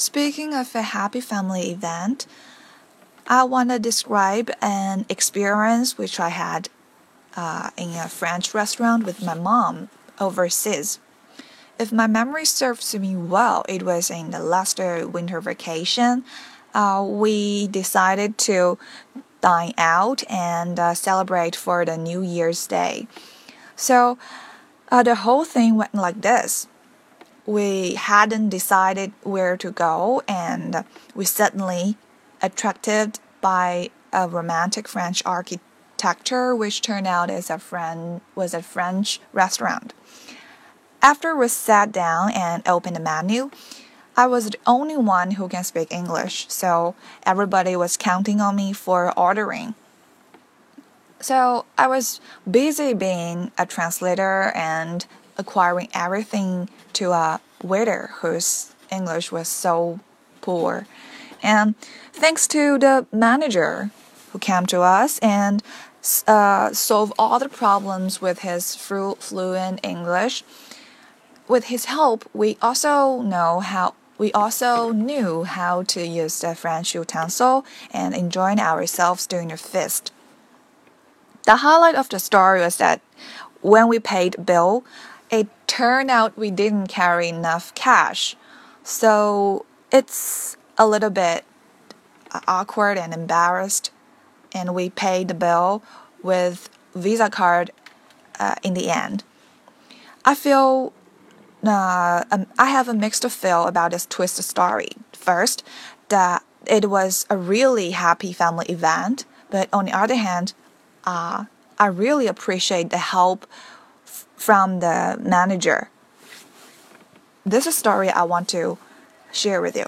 Speaking of a happy family event, I want to describe an experience which I had uh, in a French restaurant with my mom overseas. If my memory serves me well, it was in the last winter vacation. Uh, we decided to dine out and uh, celebrate for the New Year's Day. So uh, the whole thing went like this. We hadn't decided where to go, and we suddenly attracted by a romantic French architecture, which turned out as a friend was a French restaurant. After we sat down and opened the menu, I was the only one who can speak English, so everybody was counting on me for ordering. So I was busy being a translator and acquiring everything to a waiter whose English was so poor. And thanks to the manager who came to us and uh, solved all the problems with his fluent English. With his help, we also know how we also knew how to use the French utensil and enjoyed ourselves during the feast. The highlight of the story was that when we paid bill, it turned out we didn't carry enough cash. So it's a little bit awkward and embarrassed, and we paid the bill with Visa card uh, in the end. I feel uh, um, I have a mixed feel about this twist story. First, that it was a really happy family event, but on the other hand, uh, I really appreciate the help from the manager. This is a story I want to share with you.